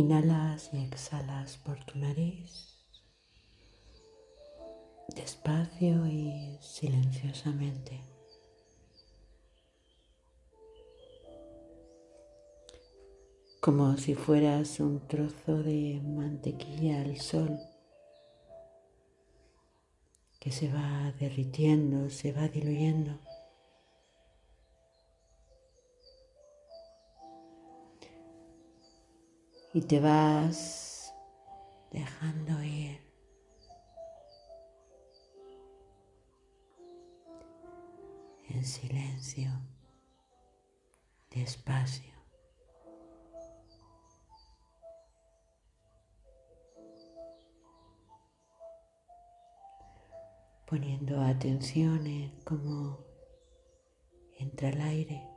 Inhalas y exhalas por tu nariz, despacio y silenciosamente. Como si fueras un trozo de mantequilla al sol que se va derritiendo, se va diluyendo. Y te vas dejando ir. En silencio, despacio. Poniendo atención en cómo entra el aire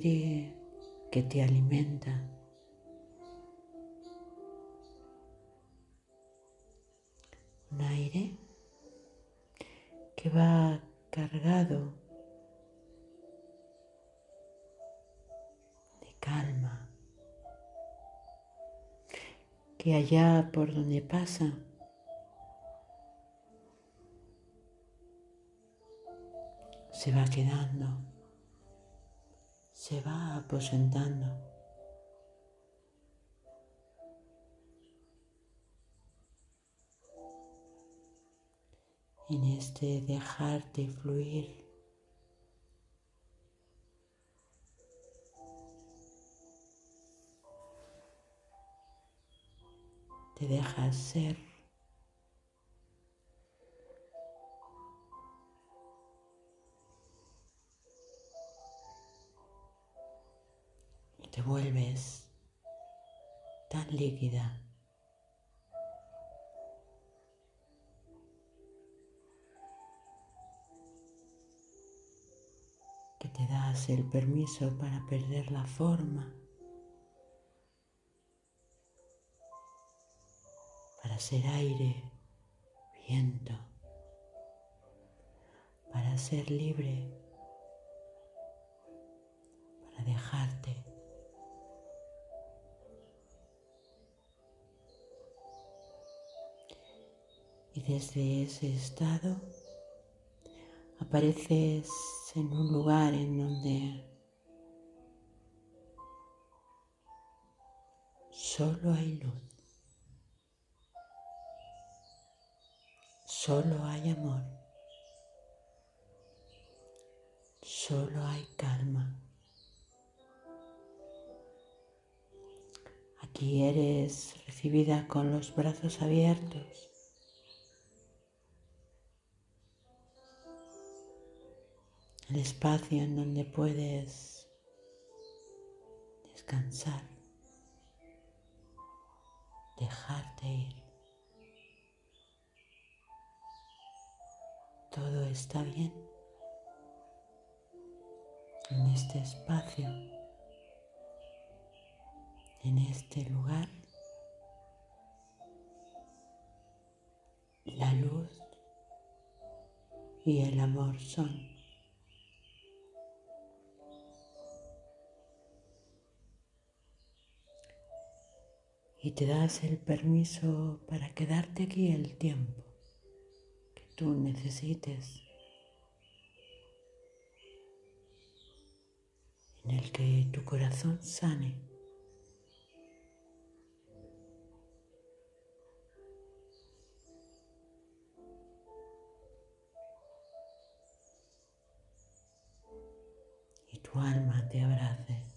aire que te alimenta. Un aire que va cargado de calma, que allá por donde pasa se va quedando se va aposentando. En este dejarte fluir. Te dejas ser. Te vuelves tan líquida. que te das el permiso para perder la forma, para ser aire, viento, para ser libre, desde ese estado apareces en un lugar en donde solo hay luz, solo hay amor, solo hay calma. Aquí eres recibida con los brazos abiertos el espacio en donde puedes descansar, dejarte ir. Todo está bien en este espacio, en este lugar. La luz y el amor son. Y te das el permiso para quedarte aquí el tiempo que tú necesites, en el que tu corazón sane. y tu alma te abrace.